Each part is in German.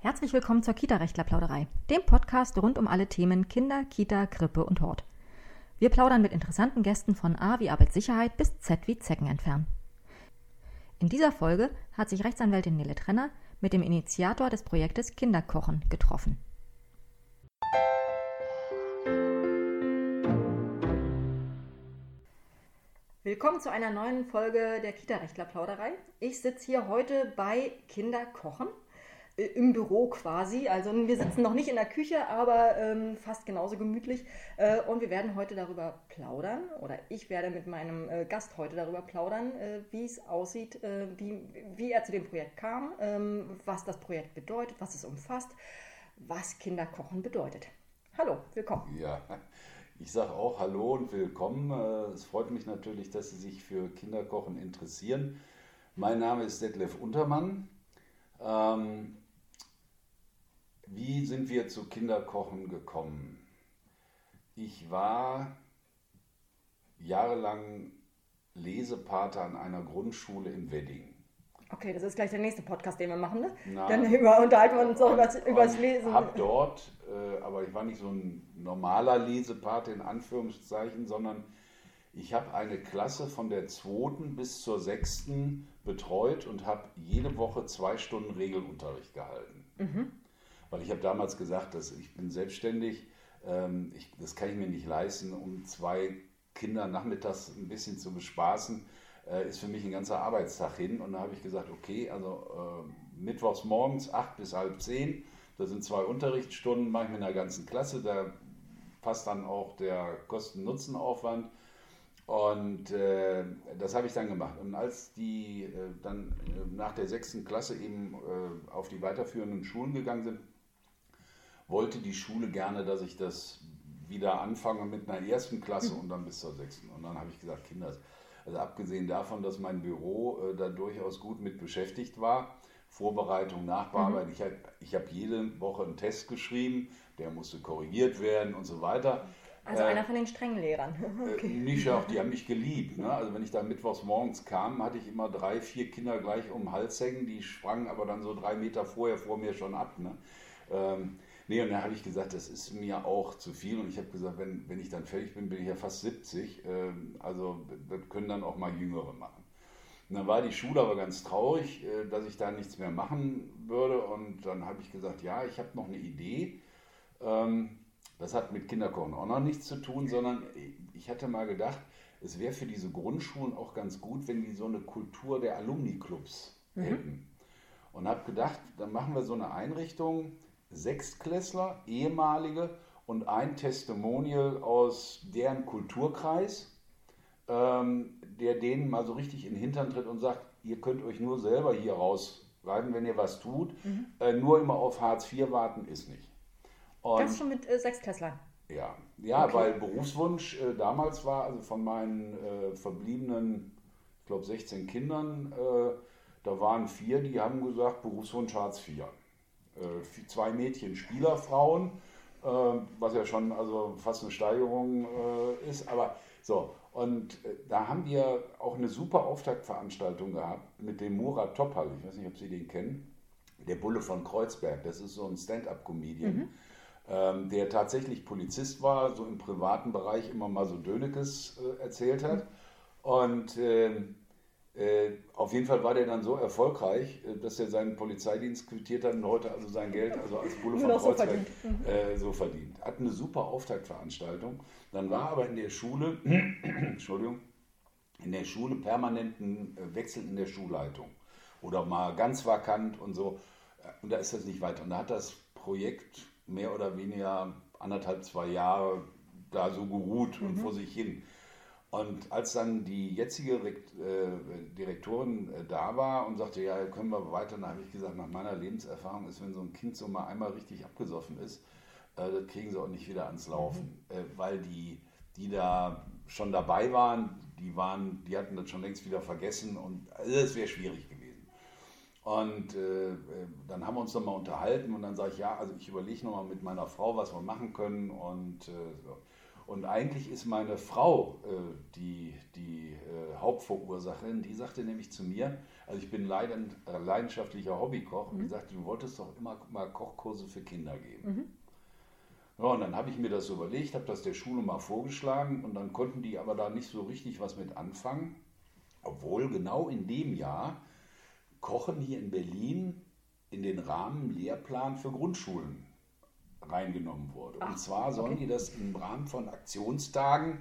Herzlich willkommen zur Kita-Rechtler-Plauderei, dem Podcast rund um alle Themen Kinder, Kita, Krippe und Hort. Wir plaudern mit interessanten Gästen von A wie Arbeitssicherheit bis Z wie Zecken entfernen. In dieser Folge hat sich Rechtsanwältin Nele Trenner mit dem Initiator des Projektes Kinderkochen getroffen. Willkommen zu einer neuen Folge der Kita-Rechtler-Plauderei. Ich sitze hier heute bei Kinderkochen äh, im Büro quasi. Also wir sitzen noch nicht in der Küche, aber ähm, fast genauso gemütlich. Äh, und wir werden heute darüber plaudern, oder ich werde mit meinem äh, Gast heute darüber plaudern, äh, wie es aussieht, äh, wie, wie er zu dem Projekt kam, ähm, was das Projekt bedeutet, was es umfasst, was Kinderkochen bedeutet. Hallo, willkommen. Ja, ich sage auch Hallo und willkommen. Äh, es freut mich natürlich, dass Sie sich für Kinderkochen interessieren. Mein Name ist Detlef Untermann. Ähm, wie sind wir zu Kinderkochen gekommen? Ich war jahrelang Lesepate an einer Grundschule in Wedding. Okay, das ist gleich der nächste Podcast, den wir machen. Ne? Dann über, unterhalten wir uns auch über das Lesen. Ich habe dort, äh, aber ich war nicht so ein normaler Lesepate in Anführungszeichen, sondern ich habe eine Klasse von der zweiten bis zur sechsten betreut und habe jede Woche zwei Stunden Regelunterricht gehalten. Mhm. Weil ich habe damals gesagt, dass ich bin selbstständig, ähm, ich, das kann ich mir nicht leisten, um zwei Kinder nachmittags ein bisschen zu bespaßen, äh, ist für mich ein ganzer Arbeitstag hin. Und da habe ich gesagt, okay, also äh, mittwochs morgens acht bis halb zehn, da sind zwei Unterrichtsstunden, mache ich mit einer ganzen Klasse, da passt dann auch der Kosten-Nutzen-Aufwand. Und äh, das habe ich dann gemacht. Und als die äh, dann äh, nach der sechsten Klasse eben äh, auf die weiterführenden Schulen gegangen sind, wollte die Schule gerne, dass ich das wieder anfange mit einer ersten Klasse und dann bis zur sechsten. Und dann habe ich gesagt, Kinder, also abgesehen davon, dass mein Büro äh, da durchaus gut mit beschäftigt war, Vorbereitung, Nachbearbeitung, mhm. ich habe ich hab jede Woche einen Test geschrieben, der musste korrigiert werden und so weiter. Also äh, einer von den strengen Lehrern. Äh, okay. nicht auch, die haben mich geliebt. Ne? Also wenn ich da mittwochs morgens kam, hatte ich immer drei, vier Kinder gleich um den Hals hängen, die sprangen aber dann so drei Meter vorher vor mir schon ab. Ne? Ähm, Nee, und dann habe ich gesagt, das ist mir auch zu viel. Und ich habe gesagt, wenn, wenn ich dann fertig bin, bin ich ja fast 70. Ähm, also das können dann auch mal Jüngere machen. Und dann war die Schule aber ganz traurig, äh, dass ich da nichts mehr machen würde. Und dann habe ich gesagt, ja, ich habe noch eine Idee. Ähm, das hat mit Kinderkochen auch noch nichts zu tun, sondern ich hatte mal gedacht, es wäre für diese Grundschulen auch ganz gut, wenn die so eine Kultur der Alumni-Clubs mhm. hätten. Und habe gedacht, dann machen wir so eine Einrichtung, Sechstklässler, ehemalige und ein Testimonial aus deren Kulturkreis, ähm, der denen mal so richtig in den Hintern tritt und sagt, ihr könnt euch nur selber hier rausreiben, wenn ihr was tut. Mhm. Äh, nur immer auf Hartz IV warten ist nicht. Und das schon mit äh, Sechstklässlern? Ja, ja okay. weil Berufswunsch äh, damals war, also von meinen äh, verbliebenen, ich glaube 16 Kindern, äh, da waren vier, die haben gesagt, Berufswunsch Hartz IV. Äh, zwei Mädchen Spielerfrauen, äh, was ja schon also fast eine Steigerung ist. Aber so, und da haben wir auch eine super Auftaktveranstaltung gehabt mit dem Murat Topal. Ich weiß nicht, ob Sie den kennen. Der Bulle von Kreuzberg. Das ist so ein Stand-up-Comedian. Mhm. Ähm, der tatsächlich Polizist war, so im privaten Bereich immer mal so Dönekes äh, erzählt hat. Und äh, äh, auf jeden Fall war der dann so erfolgreich, äh, dass er seinen Polizeidienst quittiert hat und heute also sein Geld also als Bulle von Kreuzberg so verdient. Mhm. Äh, so verdient. Hat eine super Auftaktveranstaltung. Dann war aber in der Schule, Entschuldigung, in der Schule permanent ein äh, Wechsel in der Schulleitung. Oder mal ganz vakant und so. Und da ist das nicht weiter. Und da hat das Projekt mehr oder weniger anderthalb, zwei Jahre da so geruht mhm. und vor sich hin. Und als dann die jetzige äh, Direktorin äh, da war und sagte, ja, können wir weiter, dann habe ich gesagt, nach meiner Lebenserfahrung ist, wenn so ein Kind so mal einmal richtig abgesoffen ist, äh, das kriegen sie auch nicht wieder ans Laufen. Mhm. Weil die, die da schon dabei waren, die waren, die hatten das schon längst wieder vergessen und also es wäre schwierig gewesen. Und äh, dann haben wir uns nochmal unterhalten und dann sage ich, ja, also ich überlege nochmal mit meiner Frau, was wir machen können und äh, so. Und eigentlich ist meine Frau äh, die, die äh, Hauptverursacherin. Die sagte nämlich zu mir, also ich bin leidend, äh, leidenschaftlicher Hobbykoch, mhm. und die sagte, du wolltest doch immer mal Kochkurse für Kinder geben. Mhm. Ja, und dann habe ich mir das überlegt, habe das der Schule mal vorgeschlagen und dann konnten die aber da nicht so richtig was mit anfangen. Obwohl genau in dem Jahr Kochen hier in Berlin in den Rahmen Lehrplan für Grundschulen reingenommen wurde. Ach, und zwar sollen okay. die das im Rahmen von Aktionstagen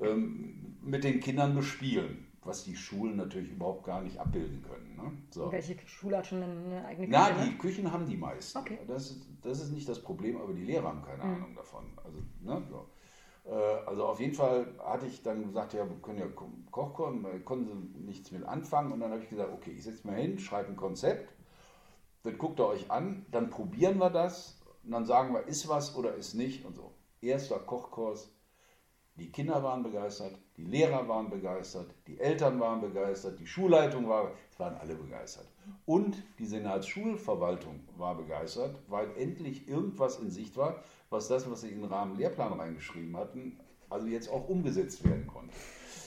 ähm, mit den Kindern bespielen, was die Schulen natürlich überhaupt gar nicht abbilden können. Ne? So. Welche Schule hat schon eine eigene Küche? Na, die ne? Küchen haben die meisten. Okay. Das, ist, das ist nicht das Problem, aber die Lehrer haben keine mhm. Ahnung davon. Also, ne, so. Äh, also auf jeden Fall hatte ich dann gesagt, ja, wir können ja Kochkurs, konnten sie nichts mit anfangen. Und dann habe ich gesagt, okay, ich setze mal hin, schreibe ein Konzept, dann guckt ihr euch an, dann probieren wir das und dann sagen wir, ist was oder ist nicht und so. Erster Kochkurs. Die Kinder waren begeistert, die Lehrer waren begeistert, die Eltern waren begeistert, die Schulleitung war, es waren alle begeistert. Und die Senatsschulverwaltung war begeistert, weil endlich irgendwas in Sicht war, was das, was sie in den Rahmen Lehrplan reingeschrieben hatten, also jetzt auch umgesetzt werden konnte.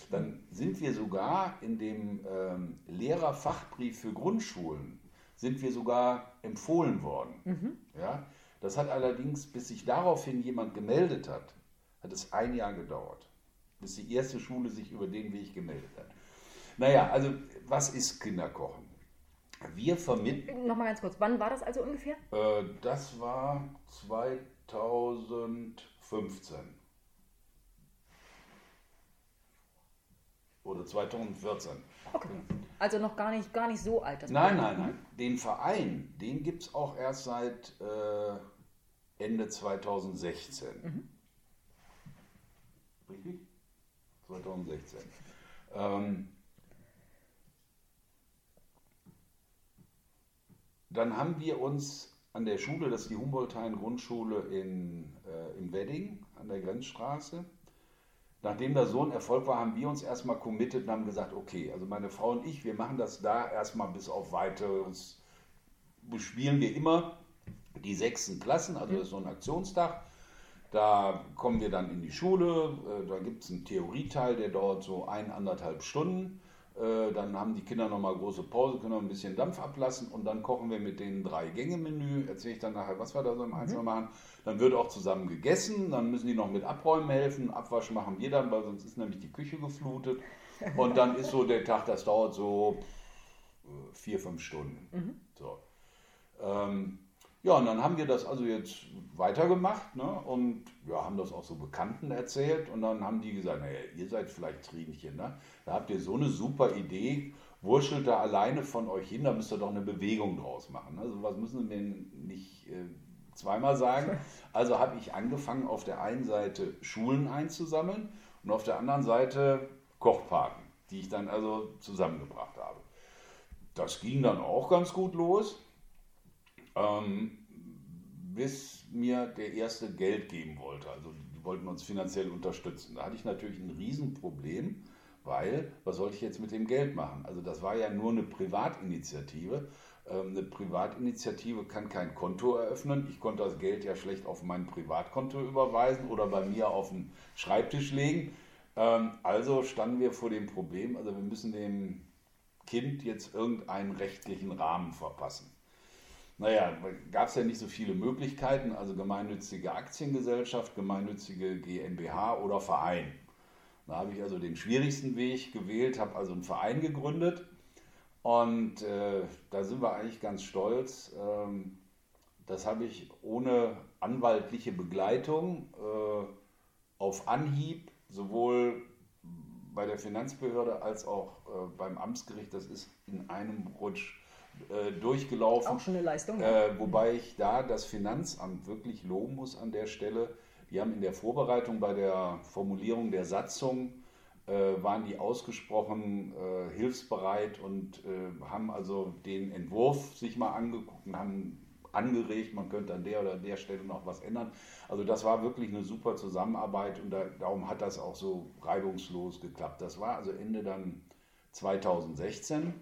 Dann sind wir sogar in dem ähm, Lehrerfachbrief für Grundschulen, sind wir sogar empfohlen worden. Mhm. Ja? Das hat allerdings, bis sich daraufhin jemand gemeldet hat, hat es ein Jahr gedauert, bis die erste Schule sich über den Weg gemeldet hat. Naja, also was ist Kinderkochen? Wir vermitteln. Nochmal ganz kurz, wann war das also ungefähr? Äh, das war 2015. Oder 2014. Okay. Also noch gar nicht, gar nicht so alt. Nein, nein, nein. Den Verein, den gibt es auch erst seit äh, Ende 2016. Mhm. Richtig? 2016. Ähm, dann haben wir uns an der Schule, das ist die Humboldt-Grundschule in, äh, in Wedding an der Grenzstraße, nachdem da so ein Erfolg war, haben wir uns erstmal committed und haben gesagt, okay, also meine Frau und ich, wir machen das da erstmal bis auf weiteres, bespielen wir immer die sechsten Klassen, also das ist so ein Aktionstag. Da kommen wir dann in die Schule, äh, da gibt es einen Theorieteil, der dauert so ein, anderthalb Stunden. Äh, dann haben die Kinder nochmal große Pause, können noch ein bisschen Dampf ablassen und dann kochen wir mit den drei Gänge-Menü. Erzähle ich dann nachher, was wir da so im Einzelnen mhm. machen. Dann wird auch zusammen gegessen, dann müssen die noch mit Abräumen helfen. Abwasch machen wir dann, weil sonst ist nämlich die Küche geflutet. Und dann ist so der Tag, das dauert so äh, vier, fünf Stunden. Mhm. So. Ähm, ja, und dann haben wir das also jetzt weitergemacht ne? und ja, haben das auch so Bekannten erzählt und dann haben die gesagt, naja, ihr seid vielleicht Trinchen, ne? da habt ihr so eine super Idee, wurschtelt da alleine von euch hin, da müsst ihr doch eine Bewegung draus machen. Ne? So was müssen wir nicht äh, zweimal sagen. Also habe ich angefangen, auf der einen Seite Schulen einzusammeln und auf der anderen Seite Kochpaten, die ich dann also zusammengebracht habe. Das ging dann auch ganz gut los ähm, bis mir der erste Geld geben wollte. Also die wollten uns finanziell unterstützen. Da hatte ich natürlich ein Riesenproblem, weil was sollte ich jetzt mit dem Geld machen? Also das war ja nur eine Privatinitiative. Ähm, eine Privatinitiative kann kein Konto eröffnen. Ich konnte das Geld ja schlecht auf mein Privatkonto überweisen oder bei mir auf den Schreibtisch legen. Ähm, also standen wir vor dem Problem, also wir müssen dem Kind jetzt irgendeinen rechtlichen Rahmen verpassen. Naja, gab es ja nicht so viele Möglichkeiten, also gemeinnützige Aktiengesellschaft, gemeinnützige GmbH oder Verein. Da habe ich also den schwierigsten Weg gewählt, habe also einen Verein gegründet und äh, da sind wir eigentlich ganz stolz. Ähm, das habe ich ohne anwaltliche Begleitung äh, auf Anhieb sowohl bei der Finanzbehörde als auch äh, beim Amtsgericht, das ist in einem Rutsch äh, durchgelaufen. Auch schon eine Leistung. Äh, wobei ich da das Finanzamt wirklich loben muss an der Stelle. Die haben in der Vorbereitung bei der Formulierung der Satzung äh, waren die ausgesprochen äh, hilfsbereit und äh, haben also den Entwurf sich mal angeguckt und haben angeregt, man könnte an der oder der Stelle noch was ändern. Also das war wirklich eine super Zusammenarbeit und da, darum hat das auch so reibungslos geklappt. Das war also Ende dann 2016.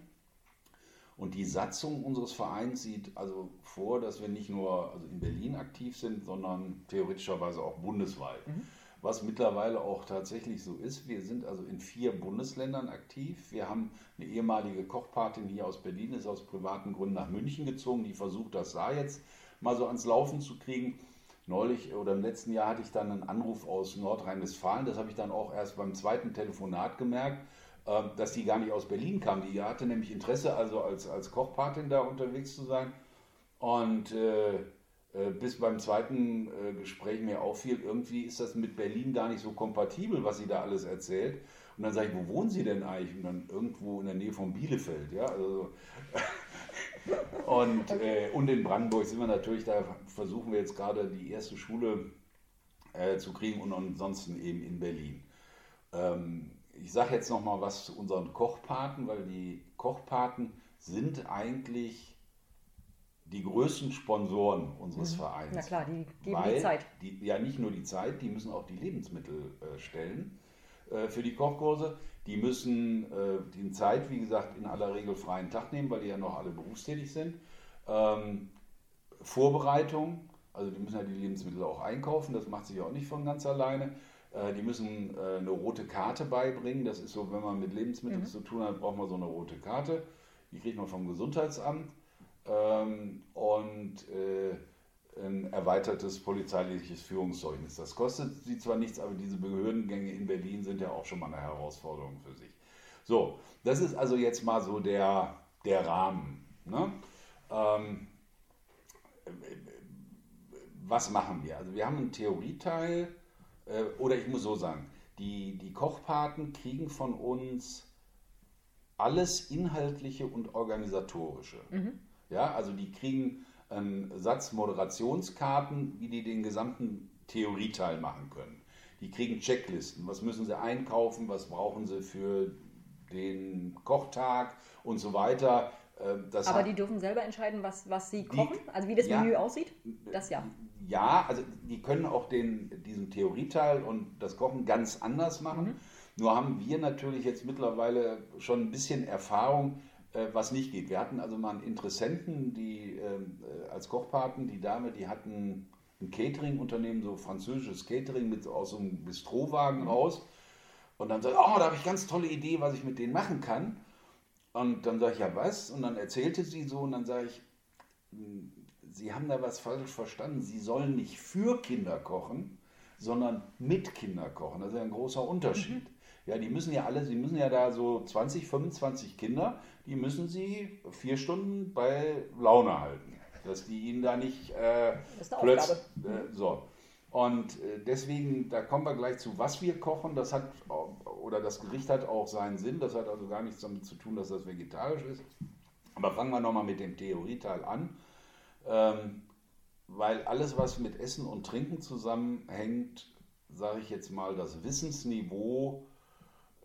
Und die Satzung unseres Vereins sieht also vor, dass wir nicht nur also in Berlin aktiv sind, sondern theoretischerweise auch bundesweit. Mhm. was mittlerweile auch tatsächlich so ist. Wir sind also in vier Bundesländern aktiv. Wir haben eine ehemalige Kochpatin hier aus Berlin, ist aus privaten Gründen nach München gezogen, die versucht das da jetzt mal so ans Laufen zu kriegen. Neulich oder im letzten Jahr hatte ich dann einen Anruf aus Nordrhein-Westfalen. Das habe ich dann auch erst beim zweiten Telefonat gemerkt, dass die gar nicht aus Berlin kam. Die hatte nämlich Interesse, also als, als Kochpatin da unterwegs zu sein. Und äh, äh, bis beim zweiten äh, Gespräch mir auffiel, irgendwie ist das mit Berlin gar nicht so kompatibel, was sie da alles erzählt. Und dann sage ich, wo wohnen Sie denn eigentlich? Und dann irgendwo in der Nähe von Bielefeld. Ja, also und, äh, und in Brandenburg sind wir natürlich, da versuchen wir jetzt gerade die erste Schule äh, zu kriegen und ansonsten eben in Berlin. Ähm, ich sage jetzt noch mal was zu unseren Kochpaten, weil die Kochpaten sind eigentlich die größten Sponsoren unseres mhm. Vereins. Na klar, die geben die Zeit. Die, ja, nicht nur die Zeit, die müssen auch die Lebensmittel äh, stellen äh, für die Kochkurse. Die müssen äh, die Zeit, wie gesagt, in aller Regel freien Tag nehmen, weil die ja noch alle berufstätig sind. Ähm, Vorbereitung, also die müssen ja die Lebensmittel auch einkaufen, das macht sich auch nicht von ganz alleine. Äh, die müssen äh, eine rote Karte beibringen. Das ist so, wenn man mit Lebensmitteln mhm. zu tun hat, braucht man so eine rote Karte. Die kriegt man vom Gesundheitsamt. Ähm, und äh, ein erweitertes polizeiliches Führungszeugnis. Das kostet sie zwar nichts, aber diese Behördengänge in Berlin sind ja auch schon mal eine Herausforderung für sich. So, das ist also jetzt mal so der, der Rahmen. Ne? Ähm, was machen wir? Also wir haben einen Theorieteil, äh, oder ich muss so sagen, die, die Kochpaten kriegen von uns alles Inhaltliche und Organisatorische. Mhm. Ja, also die kriegen einen Satz Moderationskarten, wie die den gesamten Theorieteil machen können. Die kriegen Checklisten, was müssen sie einkaufen, was brauchen sie für den Kochtag und so weiter. Ähm, das Aber hat, die dürfen selber entscheiden, was, was sie kochen, die, also wie das ja, Menü aussieht? Das ja. Ja, also die können auch den, diesen Theorieteil und das Kochen ganz anders machen. Mhm. Nur haben wir natürlich jetzt mittlerweile schon ein bisschen Erfahrung, äh, was nicht geht. Wir hatten also mal einen Interessenten, die ähm, äh, als Kochpaten, die Dame, die hatten ein Catering-Unternehmen, so französisches Catering mit aus so einem Bistrowagen mhm. raus. Und dann sagt, oh, da habe ich ganz tolle Idee, was ich mit denen machen kann. Und dann sage ich, ja, was? Und dann erzählte sie so und dann sage ich, hm, Sie haben da was falsch verstanden. Sie sollen nicht für Kinder kochen, sondern mit Kinder kochen. Das ist ein großer Unterschied. Mhm. Ja, die müssen ja alle, sie müssen ja da so 20, 25 Kinder, die müssen sie vier Stunden bei Laune halten. Dass die ihnen da nicht äh, plötzlich. Äh, so. Und äh, deswegen, da kommen wir gleich zu, was wir kochen. Das hat, oder das Gericht hat auch seinen Sinn. Das hat also gar nichts damit zu tun, dass das vegetarisch ist. Aber fangen wir nochmal mit dem Theorieteil an. Ähm, weil alles, was mit Essen und Trinken zusammenhängt, sage ich jetzt mal, das Wissensniveau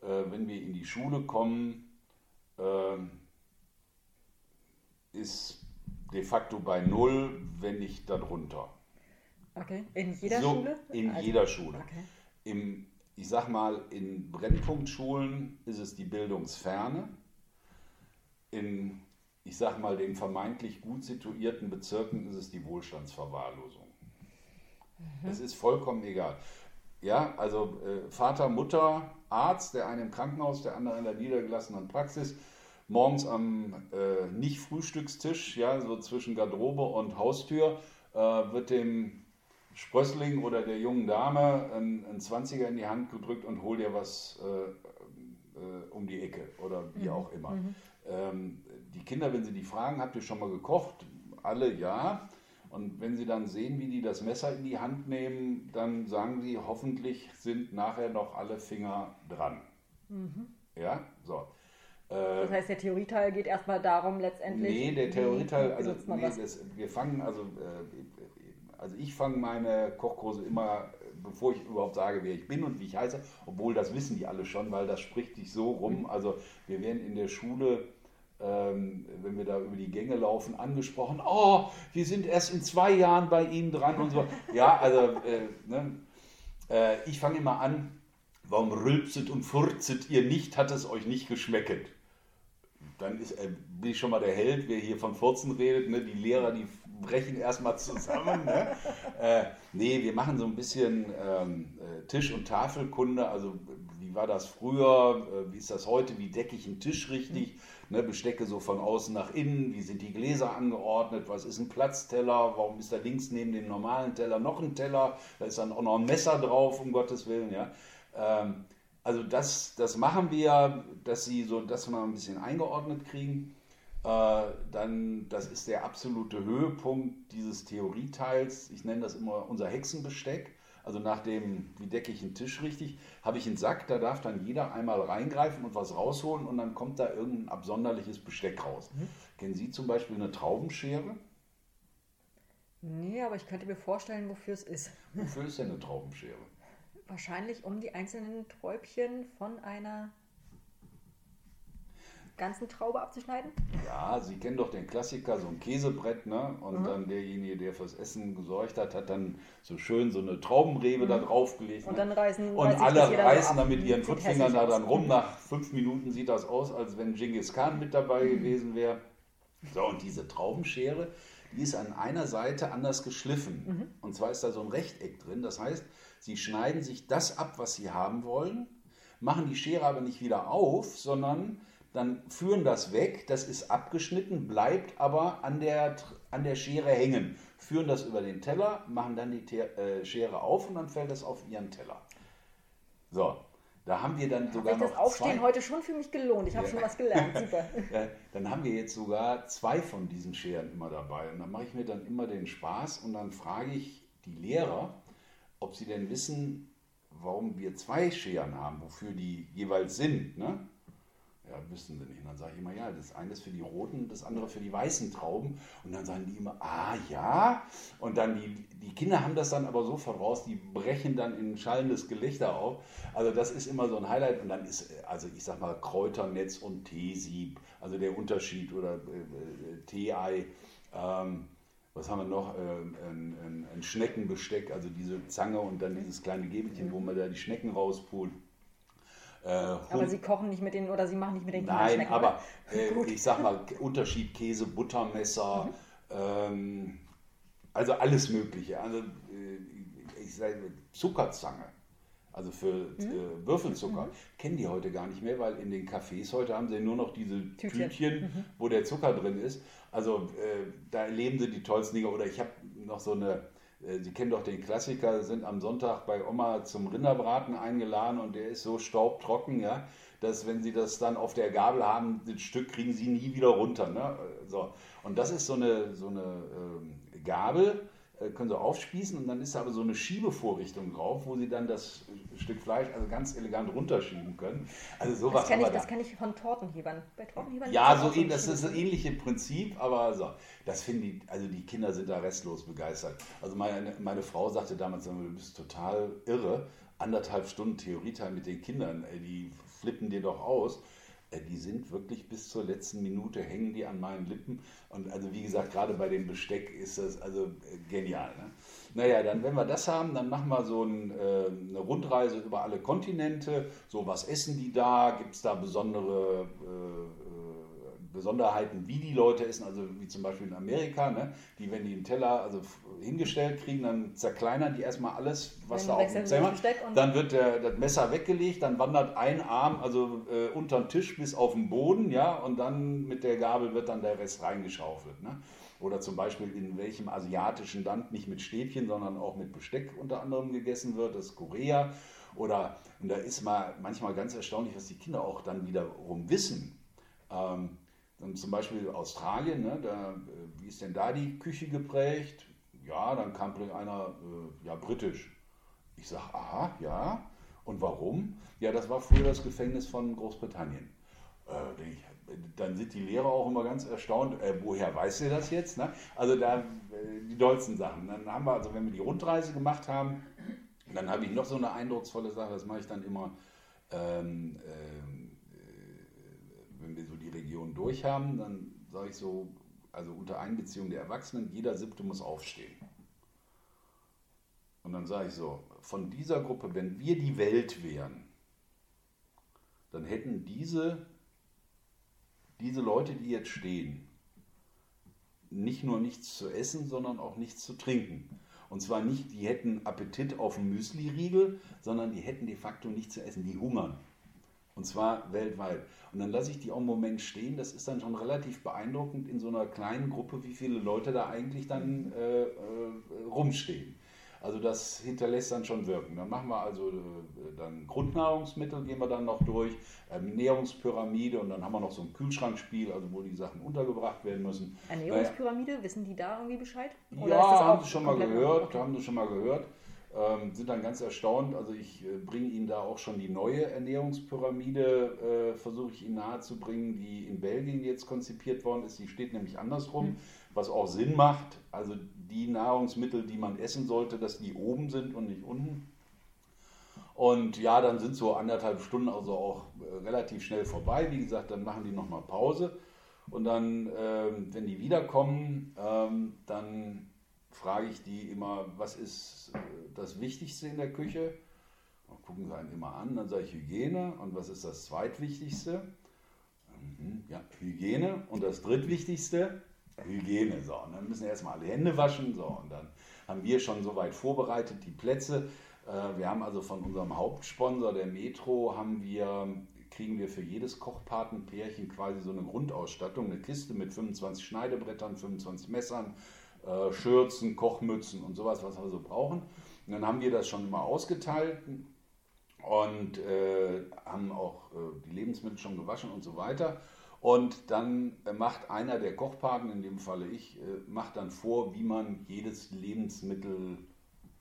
äh, wenn wir in die Schule kommen, äh, ist de facto bei null, wenn nicht darunter. Okay, in jeder so, Schule? In also, jeder Schule. Okay. Im, ich sag mal, in Brennpunktschulen ist es die Bildungsferne. In, ich sag mal, den vermeintlich gut situierten Bezirken ist es die Wohlstandsverwahrlosung. Mhm. Es ist vollkommen egal. Ja, also äh, Vater, Mutter, Arzt, der eine im Krankenhaus, der andere in der niedergelassenen Praxis, morgens am äh, Nicht-Frühstückstisch, ja, so zwischen Garderobe und Haustür, äh, wird dem Sprössling oder der jungen Dame ein, ein 20er in die Hand gedrückt und hol dir was äh, äh, um die Ecke oder wie mhm. auch immer. Mhm. Ähm, die Kinder, wenn sie die fragen, habt ihr schon mal gekocht? Alle ja. Und wenn Sie dann sehen, wie die das Messer in die Hand nehmen, dann sagen Sie, hoffentlich sind nachher noch alle Finger dran. Mhm. Ja, so. Das heißt, der Theorieteil geht erstmal darum, letztendlich. Nee, der Theorieteil, also nee, das, wir fangen, also, äh, also ich fange meine Kochkurse immer, bevor ich überhaupt sage, wer ich bin und wie ich heiße, obwohl das wissen die alle schon, weil das spricht sich so rum. Mhm. Also wir werden in der Schule ähm, wenn wir da über die Gänge laufen, angesprochen, oh, wir sind erst in zwei Jahren bei Ihnen dran und so. Ja, also äh, ne? äh, ich fange immer an, warum rülpset und furzet ihr nicht, hat es euch nicht geschmeckt? Dann ist, äh, bin ich schon mal der Held, wer hier von Furzen redet. Ne? Die Lehrer, die brechen erstmal zusammen. Ne? äh, nee, wir machen so ein bisschen ähm, äh, Tisch- und Tafelkunde. Also, wie war das früher? Äh, wie ist das heute? Wie decke ich einen Tisch richtig? Mhm. Ne, Bestecke so von außen nach innen. Wie sind die Gläser angeordnet? Was ist ein Platzteller? Warum ist da links neben dem normalen Teller noch ein Teller? Da ist dann auch noch ein Messer drauf, um Gottes Willen. Ja. Ähm, also das, das machen wir, dass sie so, dass wir ein bisschen eingeordnet kriegen. Äh, dann, das ist der absolute Höhepunkt dieses Theorieteils. Ich nenne das immer unser Hexenbesteck. Also nach dem, wie decke ich einen Tisch richtig, habe ich einen Sack, da darf dann jeder einmal reingreifen und was rausholen und dann kommt da irgendein absonderliches Besteck raus. Mhm. Kennen Sie zum Beispiel eine Traubenschere? Nee, aber ich könnte mir vorstellen, wofür es ist. Wofür ist denn eine Traubenschere? Wahrscheinlich um die einzelnen Träubchen von einer ganzen Traube abzuschneiden? Ja, Sie kennen doch den Klassiker, so ein Käsebrett, ne? Und mhm. dann derjenige, der fürs Essen gesorgt hat, hat dann so schön so eine Traubenrebe mhm. da draufgelegt. Und ne? dann reißen Und alle reißen dann mit ihren Footfingern da dann rum. Nach fünf Minuten sieht das aus, als wenn Genghis Khan mit dabei mhm. gewesen wäre. So, und diese Traubenschere, die ist an einer Seite anders geschliffen. Mhm. Und zwar ist da so ein Rechteck drin. Das heißt, Sie schneiden sich das ab, was Sie haben wollen, machen die Schere aber nicht wieder auf, sondern dann führen das weg, das ist abgeschnitten, bleibt aber an der, an der Schere hängen, führen das über den Teller, machen dann die äh, Schere auf und dann fällt das auf ihren Teller. So, da haben wir dann sogar Hat sich das Aufstehen zwei... heute schon für mich gelohnt. Ich habe ja. schon was gelernt. Super. ja, dann haben wir jetzt sogar zwei von diesen Scheren immer dabei. Und dann mache ich mir dann immer den Spaß und dann frage ich die Lehrer, ob sie denn wissen, warum wir zwei Scheren haben, wofür die jeweils sind. Ne? Ja, wüssten sie nicht. Dann sage ich immer, ja, das eine ist für die roten, das andere für die weißen Trauben. Und dann sagen die immer, ah ja. Und dann die, die Kinder haben das dann aber so voraus, die brechen dann in schallendes Gelächter auf. Also das ist immer so ein Highlight. Und dann ist, also ich sag mal, Kräuternetz und Teesieb, also der Unterschied oder äh, äh Tee-Ei. Ähm, was haben wir noch? Ähm, ein, ein, ein, Schneckenbesteck, also diese Zange und dann dieses kleine Gäbelchen, wo man da die Schnecken rauspult. Äh, aber Sie kochen nicht mit den oder Sie machen nicht mit den Nein, aber äh, ich sag mal, Unterschied Käse, Buttermesser, mhm. ähm, also alles Mögliche. Also, äh, ich sage Zuckerzange. Also für mhm. äh, Würfelzucker mhm. kennen die heute gar nicht mehr, weil in den Cafés heute haben sie nur noch diese Tütchen, Tütchen mhm. wo der Zucker drin ist. Also äh, da erleben sie die tollsten Dinge. Oder ich habe noch so eine Sie kennen doch den Klassiker, sind am Sonntag bei Oma zum Rinderbraten eingeladen und der ist so staubtrocken, ja, dass wenn Sie das dann auf der Gabel haben, das Stück kriegen Sie nie wieder runter. Ne? So. Und das ist so eine, so eine äh, Gabel, äh, können Sie aufspießen und dann ist da aber so eine Schiebevorrichtung drauf, wo Sie dann das Stück Fleisch also ganz elegant runterschieben können. Also sowas das kenne ich, das kenn ich von Tortenhebern. Bei Tortenhebern ja, so ähnlich, das ist das ähnliche Prinzip, aber so, das finden die, also die Kinder sind da restlos begeistert. Also meine, meine Frau sagte damals, du bist total irre, anderthalb Stunden Theorieteil mit den Kindern, die flippen dir doch aus. Äh, die sind wirklich bis zur letzten Minute hängen die an meinen Lippen. Und also wie gesagt, gerade bei dem Besteck ist das also äh, genial. Ne? Naja, dann wenn wir das haben, dann machen wir so ein, äh, eine Rundreise über alle Kontinente. So, was essen die da? Gibt es da besondere äh, Besonderheiten, wie die Leute essen, also wie zum Beispiel in Amerika, ne? die, wenn die einen Teller also hingestellt kriegen, dann zerkleinern die erstmal alles, was dann da auf dem Zimmer Dann wird der, das Messer weggelegt, dann wandert ein Arm also äh, unter den Tisch bis auf den Boden, ja, und dann mit der Gabel wird dann der Rest reingeschaufelt. Ne? Oder zum Beispiel in welchem asiatischen Land nicht mit Stäbchen, sondern auch mit Besteck unter anderem gegessen wird, das ist Korea. Oder, und da ist mal manchmal ganz erstaunlich, was die Kinder auch dann wiederum wissen. Ähm, zum Beispiel Australien, ne, da, äh, wie ist denn da die Küche geprägt? Ja, dann kam einer, äh, ja, britisch. Ich sage, aha, ja. Und warum? Ja, das war früher das Gefängnis von Großbritannien. Äh, dann sind die Lehrer auch immer ganz erstaunt, äh, woher weiß ihr das jetzt? Ne? Also da äh, die dollsten Sachen. Dann haben wir, also wenn wir die Rundreise gemacht haben, dann habe ich noch so eine eindrucksvolle Sache, das mache ich dann immer. Ähm, ähm, wenn wir so die Region durch haben, dann sage ich so, also unter Einbeziehung der Erwachsenen, jeder siebte muss aufstehen. Und dann sage ich so, von dieser Gruppe, wenn wir die Welt wären, dann hätten diese, diese Leute, die jetzt stehen, nicht nur nichts zu essen, sondern auch nichts zu trinken. Und zwar nicht, die hätten Appetit auf einen Müsli-Riegel, sondern die hätten de facto nichts zu essen, die hungern. Und zwar weltweit. Und dann lasse ich die auch einen Moment stehen. Das ist dann schon relativ beeindruckend in so einer kleinen Gruppe, wie viele Leute da eigentlich dann äh, äh, rumstehen. Also das hinterlässt dann schon Wirken. Dann machen wir also äh, dann Grundnahrungsmittel, gehen wir dann noch durch, Ernährungspyramide und dann haben wir noch so ein Kühlschrankspiel, also wo die Sachen untergebracht werden müssen. Ernährungspyramide, naja. wissen die da irgendwie Bescheid? Oder ja, haben sie schon mal gehört, okay. haben sie schon mal gehört. Ähm, sind dann ganz erstaunt. Also ich äh, bringe Ihnen da auch schon die neue Ernährungspyramide, äh, versuche ich Ihnen nahezubringen, die in Belgien jetzt konzipiert worden ist. Die steht nämlich andersrum, mhm. was auch Sinn macht. Also die Nahrungsmittel, die man essen sollte, dass die oben sind und nicht unten. Und ja, dann sind so anderthalb Stunden also auch äh, relativ schnell vorbei. Wie gesagt, dann machen die nochmal Pause. Und dann, äh, wenn die wiederkommen, ähm, dann frage ich die immer, was ist äh, das Wichtigste in der Küche? Und gucken sie einen immer an, dann sage ich Hygiene. Und was ist das Zweitwichtigste? Mhm, ja, Hygiene. Und das Drittwichtigste? Hygiene. So, und dann müssen erstmal alle Hände waschen. So, und dann haben wir schon soweit vorbereitet die Plätze. Äh, wir haben also von unserem Hauptsponsor, der Metro, haben wir, kriegen wir für jedes Kochpatenpärchen quasi so eine Grundausstattung, eine Kiste mit 25 Schneidebrettern, 25 Messern, äh, Schürzen, Kochmützen und sowas, was wir so brauchen. Und dann haben wir das schon immer ausgeteilt und äh, haben auch äh, die Lebensmittel schon gewaschen und so weiter. Und dann äh, macht einer der Kochpaten, in dem Falle ich, äh, macht dann vor, wie man jedes Lebensmittel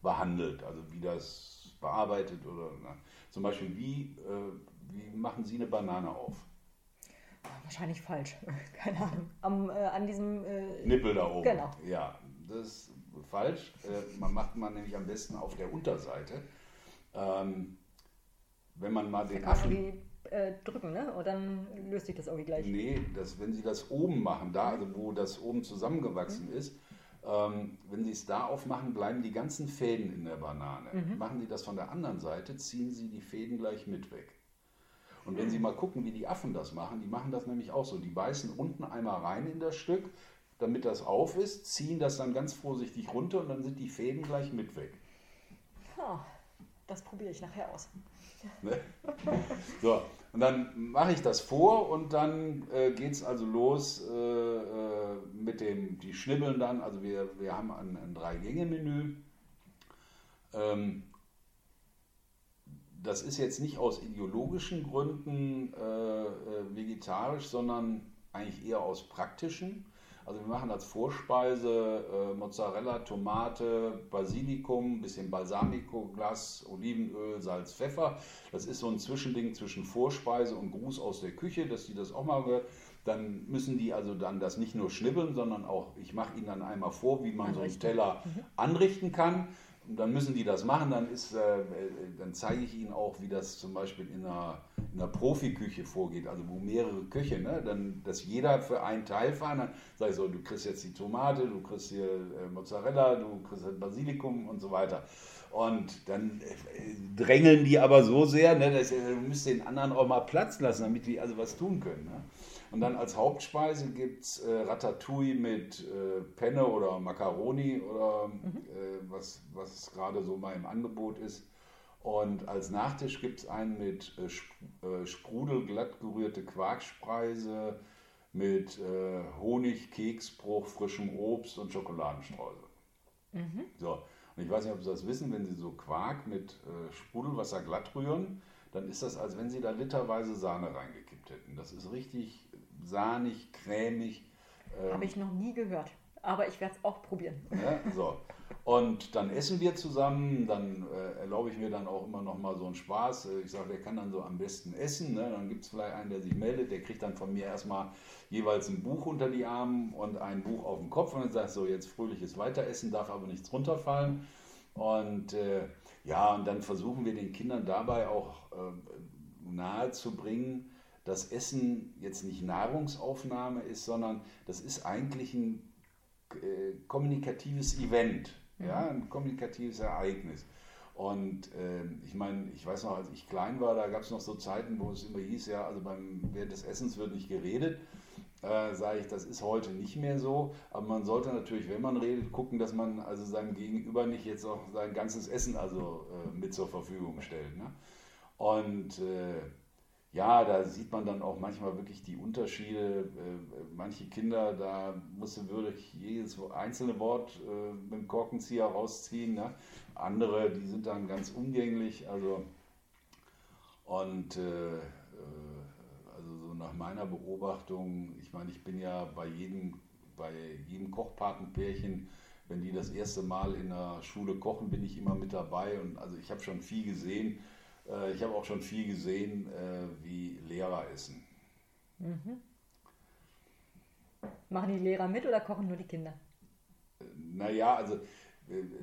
behandelt, also wie das bearbeitet oder na, zum Beispiel wie, äh, wie machen Sie eine Banane auf? Wahrscheinlich falsch, keine Ahnung. Am, äh, an diesem äh, Nippel da oben. Genau. Ja, das ist falsch. Äh, man macht man nämlich am besten auf der Unterseite. Ähm, wenn man mal den Affen äh, drücken, ne? Und dann löst sich das irgendwie gleich. Nee, das, wenn Sie das oben machen, da, also wo das oben zusammengewachsen mhm. ist, ähm, wenn Sie es da aufmachen, bleiben die ganzen Fäden in der Banane. Mhm. Machen Sie das von der anderen Seite, ziehen Sie die Fäden gleich mit weg. Und wenn Sie mal gucken, wie die Affen das machen, die machen das nämlich auch so. Die beißen unten einmal rein in das Stück, damit das auf ist, ziehen das dann ganz vorsichtig runter und dann sind die Fäden gleich mit weg. Oh, das probiere ich nachher aus. Ne? So, und dann mache ich das vor und dann äh, geht es also los äh, äh, mit dem, die schnibbeln dann, also wir, wir haben ein, ein Drei-Gänge-Menü. Ähm, das ist jetzt nicht aus ideologischen Gründen äh, äh vegetarisch, sondern eigentlich eher aus praktischen. Also wir machen als Vorspeise äh, Mozzarella, Tomate, Basilikum, bisschen Balsamico-Glas, Olivenöl, Salz, Pfeffer. Das ist so ein Zwischending zwischen Vorspeise und Gruß aus der Küche, dass die das auch mal hört. Dann müssen die also dann das nicht nur schnibbeln, sondern auch, ich mache ihnen dann einmal vor, wie man so einen Teller mhm. anrichten kann. Dann müssen die das machen, dann, ist, äh, dann zeige ich ihnen auch, wie das zum Beispiel in einer, in einer Profiküche vorgeht, also wo mehrere Köche, ne? dann, dass jeder für einen Teil fahren, dann sage ich so, du kriegst jetzt die Tomate, du kriegst hier äh, Mozzarella, du kriegst halt Basilikum und so weiter. Und dann äh, drängeln die aber so sehr, ne, dass, du musst den anderen auch mal Platz lassen, damit die also was tun können. Ne? Und dann als Hauptspeise gibt es äh, Ratatouille mit äh, Penne oder Macaroni oder mhm. äh, was, was gerade so mal im Angebot ist. Und als Nachtisch gibt es einen mit äh, äh, Sprudel glatt gerührte Quarkspeise mit äh, Honig, Keksbruch, frischem Obst und Schokoladenstreusel. Mhm. So, und ich weiß nicht, ob Sie das wissen, wenn Sie so Quark mit äh, Sprudelwasser glatt rühren, dann ist das, als wenn Sie da literweise Sahne reingekippt hätten. Das ist richtig sahnig, cremig. Ähm, Habe ich noch nie gehört, aber ich werde es auch probieren. Ja, so. Und dann essen wir zusammen, dann äh, erlaube ich mir dann auch immer noch mal so einen Spaß. Äh, ich sage, der kann dann so am besten essen. Ne? Dann gibt es vielleicht einen, der sich meldet, der kriegt dann von mir erstmal jeweils ein Buch unter die Arme und ein Buch auf dem Kopf und dann sagt so, jetzt fröhliches Weiteressen, darf aber nichts runterfallen. Und äh, ja, und dann versuchen wir den Kindern dabei auch äh, nahe zu bringen, dass Essen jetzt nicht Nahrungsaufnahme ist, sondern das ist eigentlich ein äh, kommunikatives Event, mhm. ja, ein kommunikatives Ereignis. Und äh, ich meine, ich weiß noch, als ich klein war, da gab es noch so Zeiten, wo es immer hieß, ja, also beim, während des Essens wird nicht geredet. äh, sage ich, das ist heute nicht mehr so. Aber man sollte natürlich, wenn man redet, gucken, dass man also seinem Gegenüber nicht jetzt auch sein ganzes Essen also äh, mit zur Verfügung stellt. Ne? Und äh, ja, da sieht man dann auch manchmal wirklich die Unterschiede. Äh, manche Kinder, da musste wirklich jedes einzelne Wort äh, mit dem Korkenzieher rausziehen. Ne? Andere, die sind dann ganz umgänglich. Also und äh, äh also so nach meiner Beobachtung, ich meine, ich bin ja bei jedem, bei jedem Kochpatenpärchen, wenn die das erste Mal in der Schule kochen, bin ich immer mit dabei. Und also ich habe schon viel gesehen. Äh, ich habe auch schon viel gesehen, äh, wie Lehrer essen. Mhm. Machen die Lehrer mit oder kochen nur die Kinder? Naja, also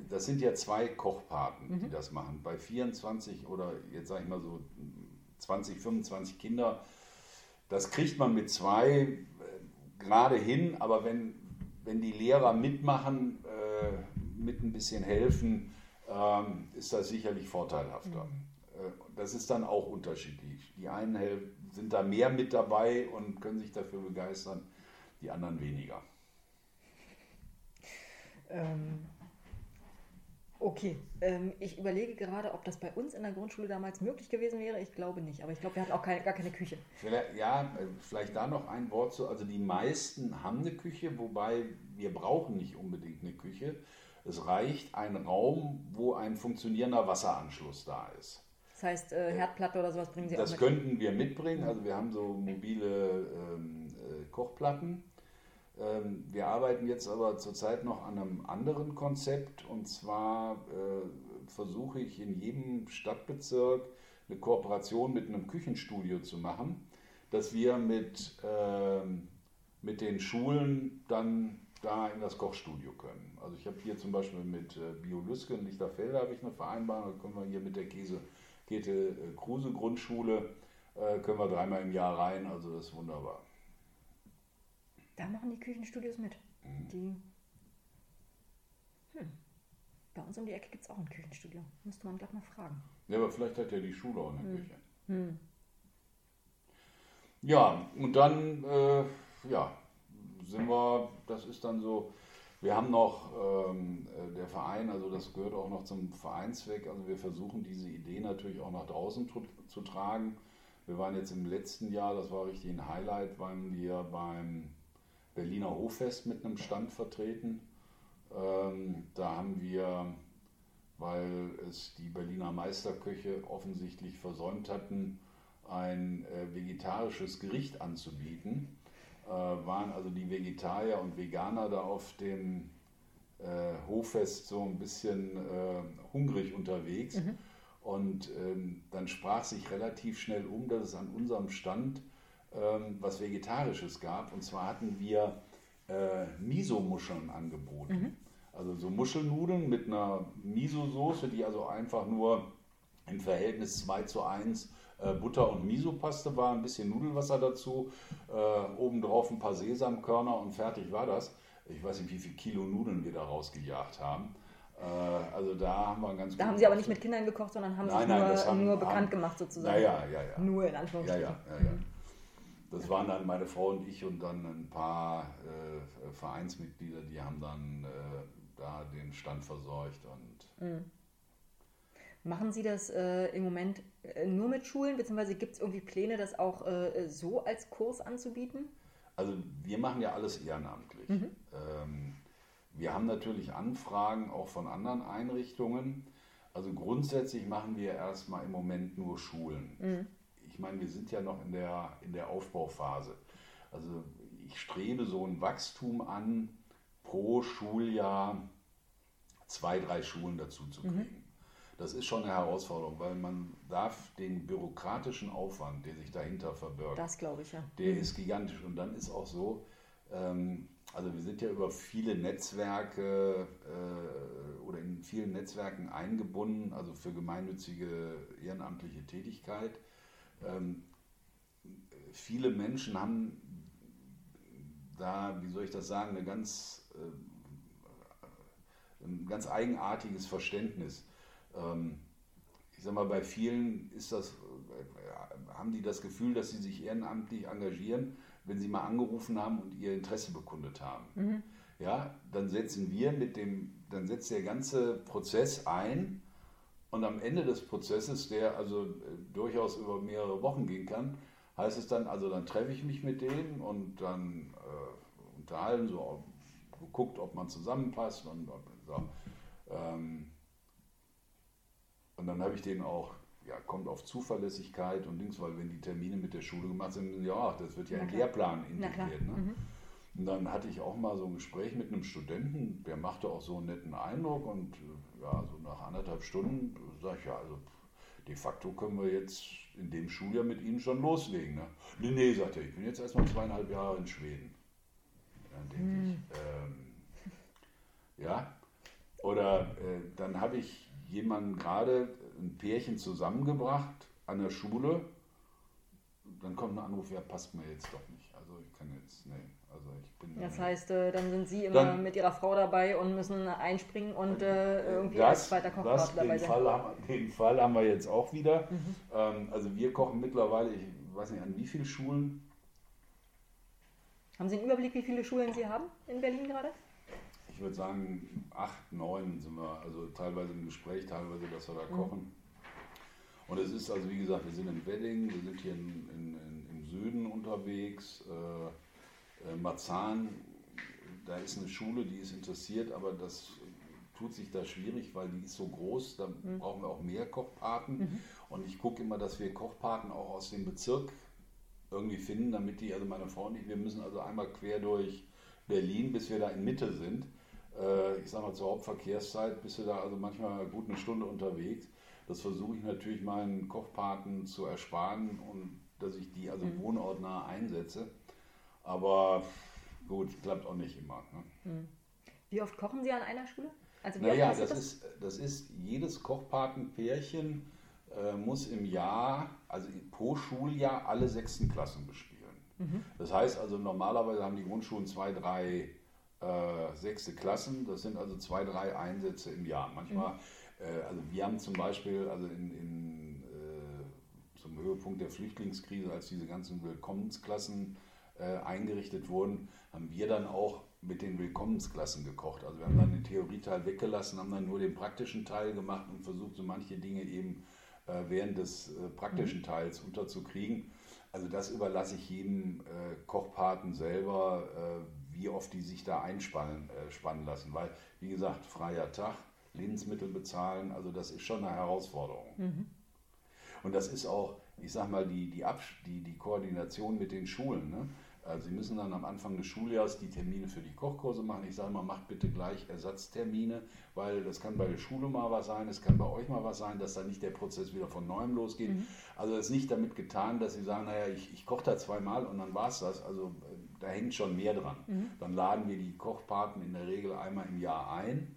das sind ja zwei Kochpaten, mhm. die das machen. Bei 24 oder jetzt sage ich mal so 20, 25 Kinder, das kriegt man mit zwei äh, gerade hin, aber wenn, wenn die Lehrer mitmachen, äh, mit ein bisschen helfen, ähm, ist das sicherlich vorteilhafter. Mhm. Das ist dann auch unterschiedlich. Die einen sind da mehr mit dabei und können sich dafür begeistern, die anderen weniger. Ähm, Okay, ähm, ich überlege gerade, ob das bei uns in der Grundschule damals möglich gewesen wäre. Ich glaube nicht, aber ich glaube, wir hatten auch keine, gar keine Küche. Ja, äh, vielleicht da noch ein Wort zu. Also die meisten haben eine Küche, wobei wir brauchen nicht unbedingt eine Küche. Es reicht ein Raum, wo ein funktionierender Wasseranschluss da ist. Das heißt, äh, Herdplatte oder sowas bringen Sie das auch mit? Das könnten wir mitbringen. Also wir haben so mobile ähm, äh, Kochplatten ähm, wir arbeiten jetzt aber zurzeit noch an einem anderen Konzept und zwar äh, versuche ich in jedem Stadtbezirk eine Kooperation mit einem Küchenstudio zu machen, dass wir mit, ähm, mit den Schulen dann da in das Kochstudio können. Also ich habe hier zum Beispiel mit äh, Biolüske in Lichterfelde habe ich eine Vereinbarung, da können wir hier mit der Käse Käthe äh, Kruse Grundschule können wir dreimal im Jahr rein, also das ist wunderbar. Da machen die Küchenstudios mit. Mhm. Die. Hm. Bei uns um die Ecke gibt es auch ein Küchenstudio. Müsste man gleich mal fragen. Ja, aber vielleicht hat ja die Schule auch eine hm. Küche. Hm. Ja, und dann, äh, ja, sind wir, das ist dann so, wir haben noch ähm, äh, der Verein, also das gehört auch noch zum Vereinszweck, also wir versuchen diese Idee natürlich auch nach draußen zu, zu tragen. Wir waren jetzt im letzten Jahr, das war richtig ein Highlight, waren wir beim Berliner Hoffest mit einem Stand vertreten. Ähm, da haben wir, weil es die Berliner Meisterköche offensichtlich versäumt hatten, ein äh, vegetarisches Gericht anzubieten, waren also die Vegetarier und Veganer da auf dem äh, Hoffest so ein bisschen äh, hungrig unterwegs. Mhm. Und ähm, dann sprach sich relativ schnell um, dass es an unserem Stand ähm, was Vegetarisches gab. Und zwar hatten wir äh, Miso-Muscheln angeboten. Mhm. Also so Muschelnudeln mit einer Miso-Soße, die also einfach nur im Verhältnis 2 zu 1 äh, Butter und Miso-Paste war, ein bisschen Nudelwasser dazu, äh, obendrauf ein paar Sesamkörner und fertig war das. Ich weiß nicht, wie viel Kilo Nudeln wir da rausgejagt haben. Äh, also da haben wir ganz Da haben Sie aber nicht mit Kindern gekocht, sondern haben nein, sich nein, nur, haben, nur bekannt haben, gemacht sozusagen. Ja, ja, ja, ja. Nur in Anführungsstrichen. Ja, ja, ja, ja. Das waren dann meine Frau und ich und dann ein paar äh, Vereinsmitglieder, die haben dann äh, da den Stand versorgt. Und mhm. Machen Sie das äh, im Moment nur mit Schulen, beziehungsweise gibt es irgendwie Pläne, das auch äh, so als Kurs anzubieten? Also wir machen ja alles ehrenamtlich. Mhm. Ähm, wir haben natürlich Anfragen auch von anderen Einrichtungen. Also grundsätzlich machen wir erstmal im Moment nur Schulen. Mhm ich meine, wir sind ja noch in der, in der Aufbauphase. Also ich strebe so ein Wachstum an, pro Schuljahr zwei, drei Schulen dazu zu mhm. kriegen. Mhm. Das ist schon eine Herausforderung, weil man darf den bürokratischen Aufwand, der sich dahinter verbirgt, das glaube ich ja. Der mhm. ist gigantisch. Und dann ist auch so, ähm, also wir sind ja über viele Netzwerke äh, oder in vielen Netzwerken eingebunden, also für gemeinnützige ehrenamtliche Tätigkeit. Ähm, viele Menschen haben da, wie soll ich das sagen, eine ganz, äh, ein ganz eigenartiges Verständnis. Ähm, ich sag mal, bei vielen ist das, haben die das Gefühl, dass sie sich ehrenamtlich engagieren, wenn sie mal angerufen haben und ihr Interesse bekundet haben. Mhm. Ja, dann setzen wir mit dem, dann setzt der ganze Prozess ein und am Ende des Prozesses, der also äh, durchaus über mehrere Wochen gehen kann, heißt es dann, also dann treffe ich mich mit denen und dann äh, unterhalten, so geguckt, ob man zusammenpasst und so. Ähm, und dann habe ich denen auch, ja, kommt auf Zuverlässigkeit und Dings, weil wenn die Termine mit der Schule gemacht sind, ja, das wird ja in Lehrplan integriert. Ne? Mhm. Und dann hatte ich auch mal so ein Gespräch mit einem Studenten, der machte auch so einen netten Eindruck und ja, so nach anderthalb Stunden sage ich, ja, also de facto können wir jetzt in dem Schuljahr mit Ihnen schon loslegen. Ne? Nee, nee, sagt er, ich bin jetzt erstmal zweieinhalb Jahre in Schweden. Dann denke hm. ich, ähm, ja. Oder äh, dann habe ich jemanden gerade, ein Pärchen zusammengebracht an der Schule. Dann kommt ein Anruf, ja, passt mir jetzt doch nicht. Also ich kann jetzt, nee. Also ich bin das heißt, äh, dann sind Sie immer dann, mit Ihrer Frau dabei und müssen einspringen und äh, irgendwie das, als zweiter Koch dabei sein. Fall haben, den Fall haben wir jetzt auch wieder. Mhm. Ähm, also wir kochen mittlerweile, ich weiß nicht, an wie vielen Schulen? Haben Sie einen Überblick, wie viele Schulen Sie haben in Berlin gerade? Ich würde sagen, acht, neun sind wir, also teilweise im Gespräch, teilweise, dass wir da mhm. kochen. Und es ist also, wie gesagt, wir sind in Wedding, wir sind hier in, in, in, im Süden unterwegs. Äh, äh, Marzahn, da ist eine Schule, die ist interessiert, aber das tut sich da schwierig, weil die ist so groß, da mhm. brauchen wir auch mehr Kochpaten. Mhm. Und ich gucke immer, dass wir Kochpaten auch aus dem Bezirk irgendwie finden, damit die, also meine Frau und ich, wir müssen also einmal quer durch Berlin, bis wir da in Mitte sind. Äh, ich sag mal zur Hauptverkehrszeit, bis wir da also manchmal gut eine Stunde unterwegs. Das versuche ich natürlich meinen Kochpaten zu ersparen und dass ich die also mhm. wohnortnah einsetze. Aber gut, klappt auch nicht immer. Ne? Hm. Wie oft kochen Sie an einer Schule? Also naja, das, das? Ist, das ist jedes Kochpatenpärchen äh, muss im Jahr, also pro Schuljahr, alle sechsten Klassen bespielen. Mhm. Das heißt also, normalerweise haben die Grundschulen zwei, drei äh, sechste Klassen. Das sind also zwei, drei Einsätze im Jahr. Manchmal, mhm. äh, also wir haben zum Beispiel, also in, in äh, zum Höhepunkt der Flüchtlingskrise, als diese ganzen Willkommensklassen äh, eingerichtet wurden, haben wir dann auch mit den Willkommensklassen gekocht. Also wir haben dann den Theorieteil weggelassen, haben dann nur den praktischen Teil gemacht und versucht, so manche Dinge eben äh, während des äh, praktischen mhm. Teils unterzukriegen. Also das überlasse ich jedem Kochpaten selber, wie oft die sich da einspannen äh, spannen lassen. Weil, wie gesagt, freier Tag, Lebensmittel bezahlen, also das ist schon eine Herausforderung. Mhm. Und das ist auch, ich sag mal, die, die, die, die Koordination mit den Schulen. Ne? Also Sie müssen dann am Anfang des Schuljahres die Termine für die Kochkurse machen. Ich sage mal, macht bitte gleich Ersatztermine, weil das kann bei der Schule mal was sein, es kann bei euch mal was sein, dass dann nicht der Prozess wieder von neuem losgeht. Mhm. Also es ist nicht damit getan, dass Sie sagen, naja, ich, ich koche da zweimal und dann war es das. Also äh, da hängt schon mehr dran. Mhm. Dann laden wir die Kochpaten in der Regel einmal im Jahr ein,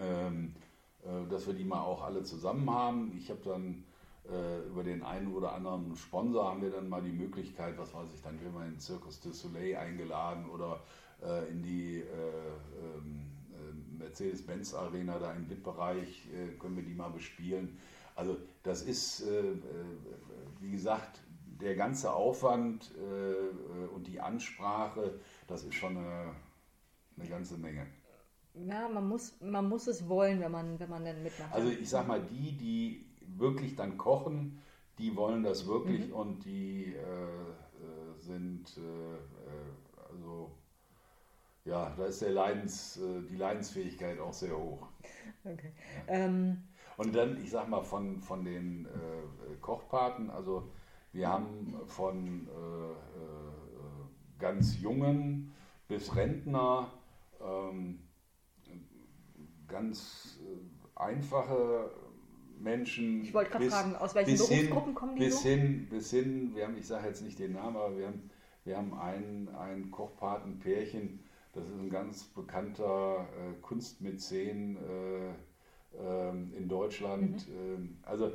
ähm, äh, dass wir die mal auch alle zusammen haben. Ich habe dann äh, über den einen oder anderen Sponsor haben wir dann mal die Möglichkeit, was weiß ich, dann werden wir in den Circus du Soleil eingeladen oder äh, in die äh, ähm, äh Mercedes-Benz Arena da im VIP-Bereich äh, können wir die mal bespielen. Also das ist, wie gesagt, der ganze Aufwand und die Ansprache, das ist schon eine, eine ganze Menge. Ja, man muss, man muss es wollen, wenn man, wenn man dann mitmacht. Also ich sag mal, die, die wirklich dann kochen, die wollen das wirklich mhm. und die äh, äh sind, äh, äh, also ja, da ist der Leidens, äh, die Leidensfähigkeit auch sehr hoch. Okay. Ja. Ähm. Und dann, ich sag mal, von, von den äh, Kochpaten, also wir haben von ganz Jungen bis Rentner ähm, ganz einfache Menschen. Ich wollte gerade fragen, aus welchen Berufsgruppen hin, kommen die bis so? Hin, bis hin, wir haben, ich sage jetzt nicht den Namen, aber wir haben, wir haben ein, ein Kochpatenpärchen, das ist ein ganz bekannter äh, Kunstmäzen äh, äh, in Deutschland. Mhm. Ähm, also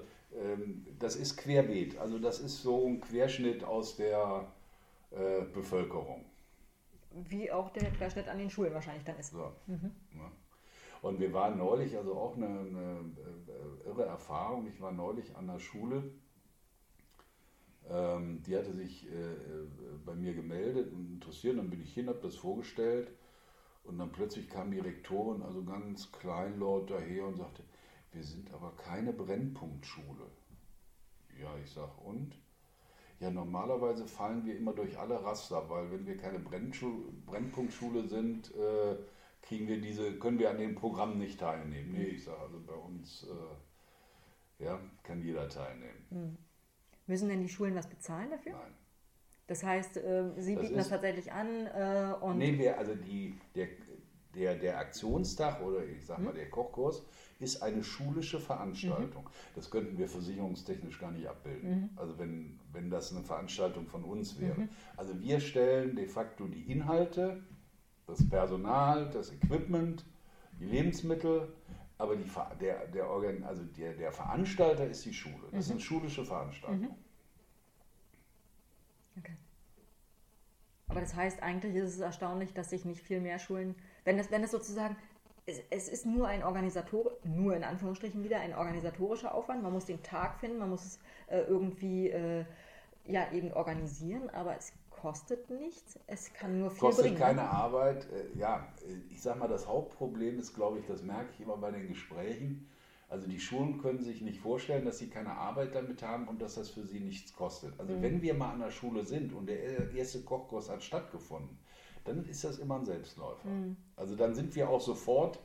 das ist querbeet, also das ist so ein Querschnitt aus der äh, Bevölkerung. Wie auch der Querschnitt an den Schulen wahrscheinlich dann ist. So. Mhm. Ja. Und wir waren neulich, also auch eine, eine äh, irre Erfahrung, ich war neulich an der Schule Ähm, die hatte sich äh, äh, bei mir gemeldet und interessiert. Dann bin ich hin, habe das vorgestellt. Und dann plötzlich kam die Rektorin, also ganz kleinlaut daher und sagte, wir sind aber keine Brennpunktschule. Ja, ich sage, und? Ja, normalerweise fallen wir immer durch alle Raster, weil wenn wir keine Brennpunktschule sind, äh, kriegen wir diese, können wir an dem Programm nicht teilnehmen. Nee, ich sage also bei uns äh, ja, kann jeder teilnehmen. Hm. Müssen denn die Schulen was bezahlen dafür? Nein. Das heißt, äh, Sie Das bieten das ist- tatsächlich an äh, und Nee, wir, also die, der, der, der Aktionstag oder ich sag mal der Kochkurs ist eine schulische Veranstaltung. Das könnten wir versicherungstechnisch gar nicht abbilden. Also wenn, wenn das eine Veranstaltung von uns wäre. Also wir stellen de facto die Inhalte, das Personal, das Equipment, die Lebensmittel, aber die, der, der, Organ, also der, der Veranstalter ist die Schule. Das sind schulische Veranstaltungen. Okay. Aber das heißt, eigentlich ist es erstaunlich, dass sich nicht viel mehr Schulen, wenn das, wenn das sozusagen, es, es ist nur ein Organisator, nur in Anführungsstrichen wieder ein organisatorischer Aufwand. Man muss den Tag finden, man muss es äh, irgendwie äh, ja eben organisieren, aber es kostet nichts. Es kann nur viel Kostet bringen. keine ne? Arbeit. Äh, Ja, äh, ich sag mal, das Hauptproblem ist, glaube ich, das merke ich immer bei den Gesprächen. Also die Schulen können sich nicht vorstellen, dass sie keine Arbeit damit haben und dass das für sie nichts kostet. Also Mhm. wenn wir mal an der Schule sind und der erste Kochkurs hat stattgefunden, dann ist das immer ein Selbstläufer. Mhm. Also dann sind wir auch sofort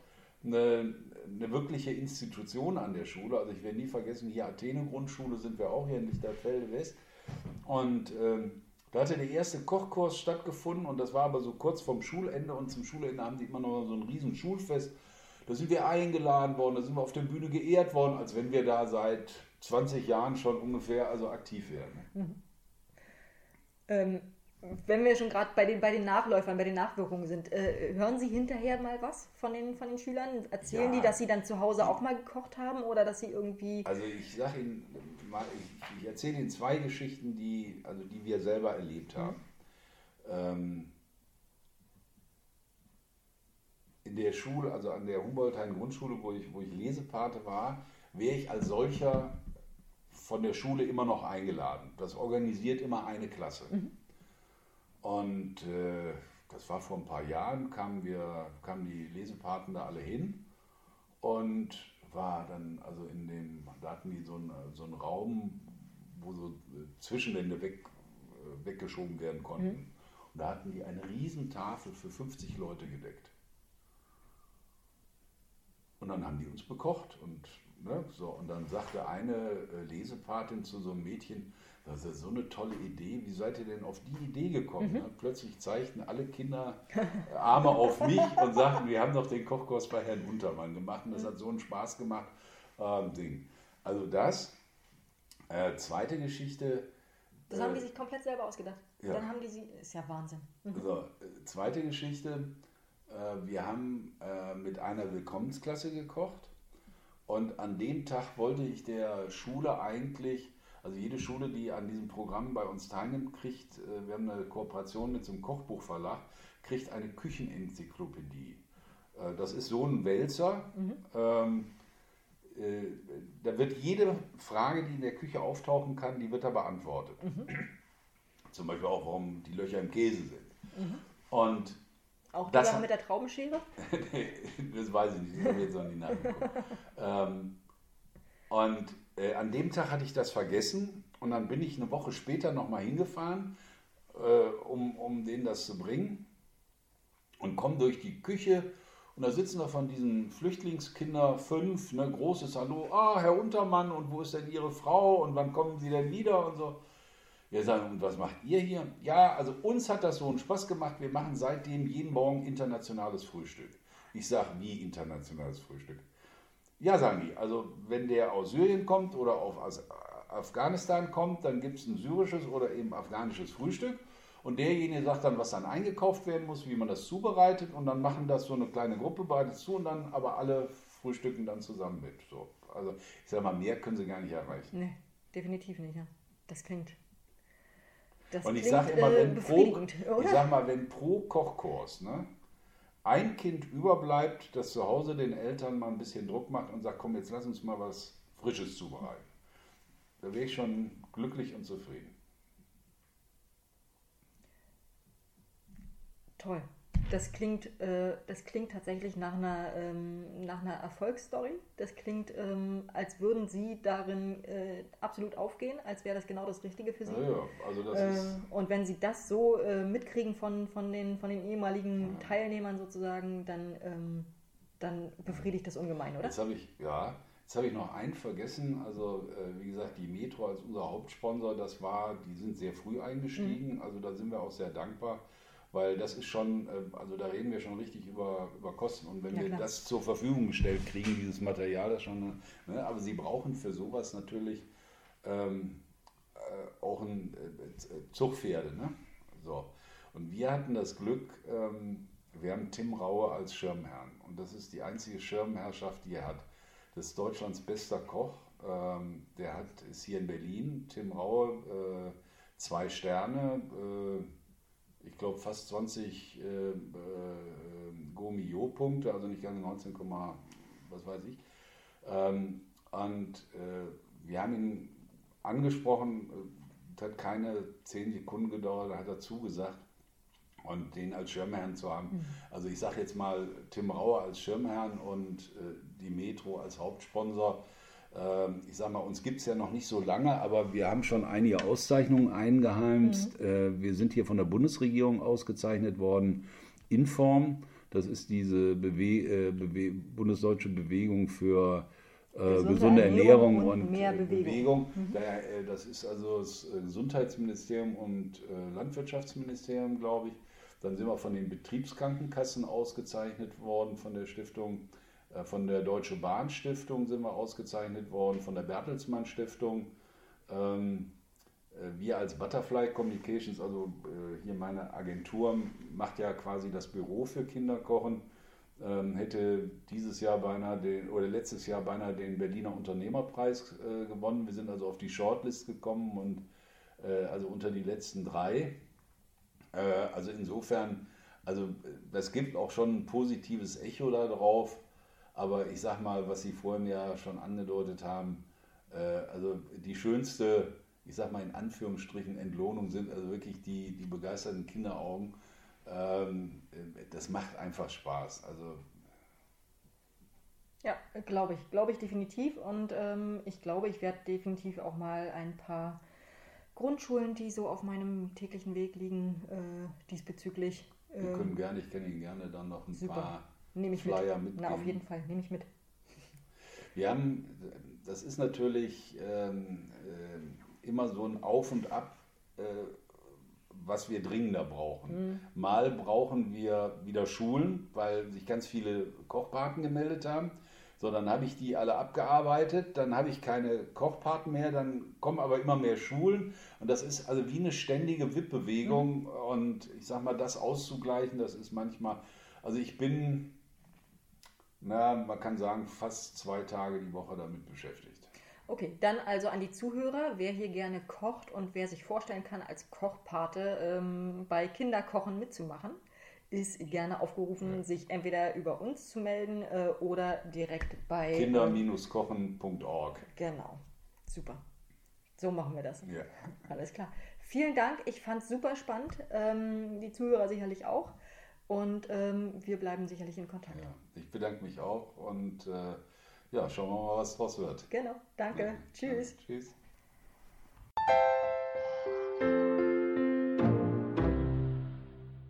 eine, eine wirkliche Institution an der Schule. Also ich werde nie vergessen, hier Athene Grundschule sind wir auch hier in Lichterfelde West. Und ähm, da hatte der erste Kochkurs stattgefunden und das war aber so kurz vorm Schulende und zum Schulende haben die immer noch so ein riesen Schulfest. Da sind wir eingeladen worden, da sind wir auf der Bühne geehrt worden, als wenn wir da seit 20 Jahren schon ungefähr also aktiv wären. Ähm, wenn wir schon gerade bei den, bei den Nachläufern, bei den Nachwirkungen sind, äh, hören Sie hinterher mal was von den, von den Schülern? Erzählen Ja. die, dass sie dann zu Hause auch mal gekocht haben oder dass sie irgendwie. Also ich sage Ihnen mal, ich, ich erzähle Ihnen zwei Geschichten, die, also die wir selber erlebt haben. Ähm, in der Schule, also an der Humboldthain Grundschule, wo ich, wo ich Lesepate war, wäre ich als solcher von der Schule immer noch eingeladen. Das organisiert immer eine Klasse. Und äh, das war vor ein paar Jahren, kamen, wir, kamen die Lesepaten da alle hin und war dann, also in dem, da hatten die so einen, so einen Raum, wo so äh, Zwischenwände weg, äh, weggeschoben werden konnten. Und da hatten die eine riesen Tafel für 50 Leute gedeckt. Und dann haben die uns bekocht und ne, so und dann sagte eine äh, Lesepatin zu so einem Mädchen, das ist so eine tolle Idee, wie seid ihr denn auf die Idee gekommen? Ne? Plötzlich zeigten alle Kinder äh, Arme auf mich und sagten, wir haben doch den Kochkurs bei Herrn Untermann gemacht und das hat so einen Spaß gemacht. Ähm, Ding. Also das. Äh, zweite Geschichte. Das äh, haben die sich komplett selber ausgedacht. ja. Dann haben die sie. Ist ja Wahnsinn. Mhm. so, äh, zweite Geschichte. Äh, wir haben äh, mit einer Willkommensklasse gekocht und an dem Tag wollte ich der Schule eigentlich, also jede Schule, die an diesem Programm bei uns teilnimmt, kriegt, äh, wir haben eine Kooperation mit so einem Kochbuchverlag, kriegt eine Küchenenzyklopädie. Äh, das ist so ein Wälzer. Ähm, äh, da wird jede Frage, die in der Küche auftauchen kann, die wird da beantwortet. Zum Beispiel auch, warum die Löcher im Käse sind. Und Auch Das hat- mit der Traubenschere? das weiß ich nicht, das habe ich jetzt noch nie nachgeguckt. ähm, und äh, an dem Tag hatte ich das vergessen und dann bin ich eine Woche später nochmal hingefahren, äh, um, um denen das zu bringen und komme durch die Küche und da sitzen da von diesen Flüchtlingskinder fünf, ne, großes Hallo, ah, Herr Untermann, und wo ist denn Ihre Frau und wann kommen Sie denn wieder und so. Wir sagen, und was macht ihr hier? Ja, also uns hat das so einen Spaß gemacht. Wir machen seitdem jeden Morgen internationales Frühstück. Ich sage, wie internationales Frühstück? Ja, sagen die. Also wenn der aus Syrien kommt oder aus Afghanistan kommt, dann gibt es ein syrisches oder eben afghanisches Frühstück. Und derjenige sagt dann, was dann eingekauft werden muss, wie man das zubereitet. Und dann machen das so eine kleine Gruppe, bereitet es zu und dann aber alle frühstücken dann zusammen mit. So. Also ich sage mal, mehr können sie gar nicht erreichen. Nee, definitiv nicht, ja. Das klingt. Das Und ich sage immer, äh, wenn pro, ich sag mal, wenn pro Kochkurs ne, ein Kind überbleibt, das zu Hause den Eltern mal ein bisschen Druck macht und sagt, komm, jetzt lass uns mal was Frisches zubereiten. Da wäre ich schon glücklich und zufrieden. Toll. Das klingt, äh, das klingt tatsächlich nach einer, ähm, nach einer Erfolgsstory. Das klingt, ähm, als würden Sie darin äh, absolut aufgehen, als wäre das genau das Richtige für Sie. Ja, ja. Also das Ähm, ist, und wenn Sie das so äh, mitkriegen von, von, den, von den ehemaligen Teilnehmern sozusagen, dann, ähm, dann befriedigt das ungemein, oder? Jetzt habe ich, ja, jetzt habe ich noch einen vergessen. Also, äh, wie gesagt, die Metro als unser Hauptsponsor, das war, die sind sehr früh eingestiegen. Also, da sind wir auch sehr dankbar, weil das ist schon, äh, also da reden wir schon richtig über, über Kosten. Und wenn Ja, wir klar. das zur Verfügung gestellt kriegen, dieses Material, das schon, ne, aber sie brauchen für sowas natürlich ähm, äh, auch ein äh, Zugpferde. Ne? So. Und wir hatten das Glück, ähm, wir haben Tim Raue als Schirmherrn. Und das ist die einzige Schirmherrschaft, die er hat. Das ist Deutschlands bester Koch. Ähm, der hat, ist hier in Berlin. Tim Raue, äh, zwei Sterne, äh, ich glaube fast 20 äh, äh, Gourmillot-Punkte, also nicht ganz 19, Komma, was weiß ich. Ähm, und äh, wir haben ihn angesprochen, es hat keine zehn Sekunden gedauert, da hat er zugesagt. Und den als Schirmherrn zu haben. Also ich sage jetzt mal Tim Rauer als Schirmherrn und äh, die Metro als Hauptsponsor. Ähm, ich sage mal, uns gibt es ja noch nicht so lange, aber wir haben schon einige Auszeichnungen eingeheimst. Äh, wir sind hier von der Bundesregierung ausgezeichnet worden. Inform, das ist diese Bewe äh, Bewe bundesdeutsche Bewegung für äh, Gesunde Ernährung und und, mehr äh, Bewegung. Bewegung. Daher, äh, das ist also das Gesundheitsministerium und äh, Landwirtschaftsministerium, glaube ich. Dann sind wir von den Betriebskrankenkassen ausgezeichnet worden, von der Stiftung, von der Deutsche Bahn Stiftung sind wir ausgezeichnet worden, von der Bertelsmann Stiftung. Ähm, äh, wir als Butterfly Communications, also äh, hier meine Agentur, macht ja quasi das Büro für Kinderkochen, ähm, hätte dieses Jahr beinahe den, oder letztes Jahr beinahe den Berliner Unternehmerpreis äh, gewonnen. Wir sind also auf die Shortlist gekommen und äh, also unter die letzten drei. Äh, also insofern, also äh, das gibt auch schon ein positives Echo darauf. Aber ich sag mal, was Sie vorhin ja schon angedeutet haben, äh, also die schönste, ich sag mal in Anführungsstrichen, Entlohnung sind also wirklich die, die begeisterten Kinderaugen. Ähm, äh, das macht einfach Spaß. Also Ja, glaube ich. Glaube ich definitiv. Und ähm, ich glaube, ich werde definitiv auch mal ein paar Grundschulen, die so auf meinem täglichen Weg liegen, äh, diesbezüglich. wir Äh, können gerne, ich kann Ihnen gerne dann noch ein super. paar nehme ich Flyer mit. Na, auf jeden Fall, nehme ich mit. Wir haben, das ist natürlich ähm, äh, immer so ein Auf und Ab, äh, was wir dringender brauchen. Mal brauchen wir wieder Schulen, weil sich ganz viele Kochpaten gemeldet haben. So, dann habe ich die alle abgearbeitet, dann habe ich keine Kochpaten mehr, dann kommen aber immer mehr Schulen und das ist also wie eine ständige Wippbewegung und ich sag mal, das auszugleichen, das ist manchmal, also ich bin na, man kann sagen, fast zwei Tage die Woche damit beschäftigt. Okay, dann also an die Zuhörer, wer hier gerne kocht und wer sich vorstellen kann, als Kochpate ähm, bei Kinderkochen mitzumachen, ist gerne aufgerufen, sich entweder über uns zu melden äh, oder direkt bei. Kinder-kochen.org. Genau, super. So machen wir das. Ja. Alles klar. Vielen Dank, ich fand es super spannend. Ähm, die Zuhörer sicherlich auch. Und ähm, wir bleiben sicherlich in Kontakt. ja, ich bedanke mich auch und äh, ja, schauen wir mal, was draus wird. Genau, danke. Ja, Tschüss. Ja, tschüss.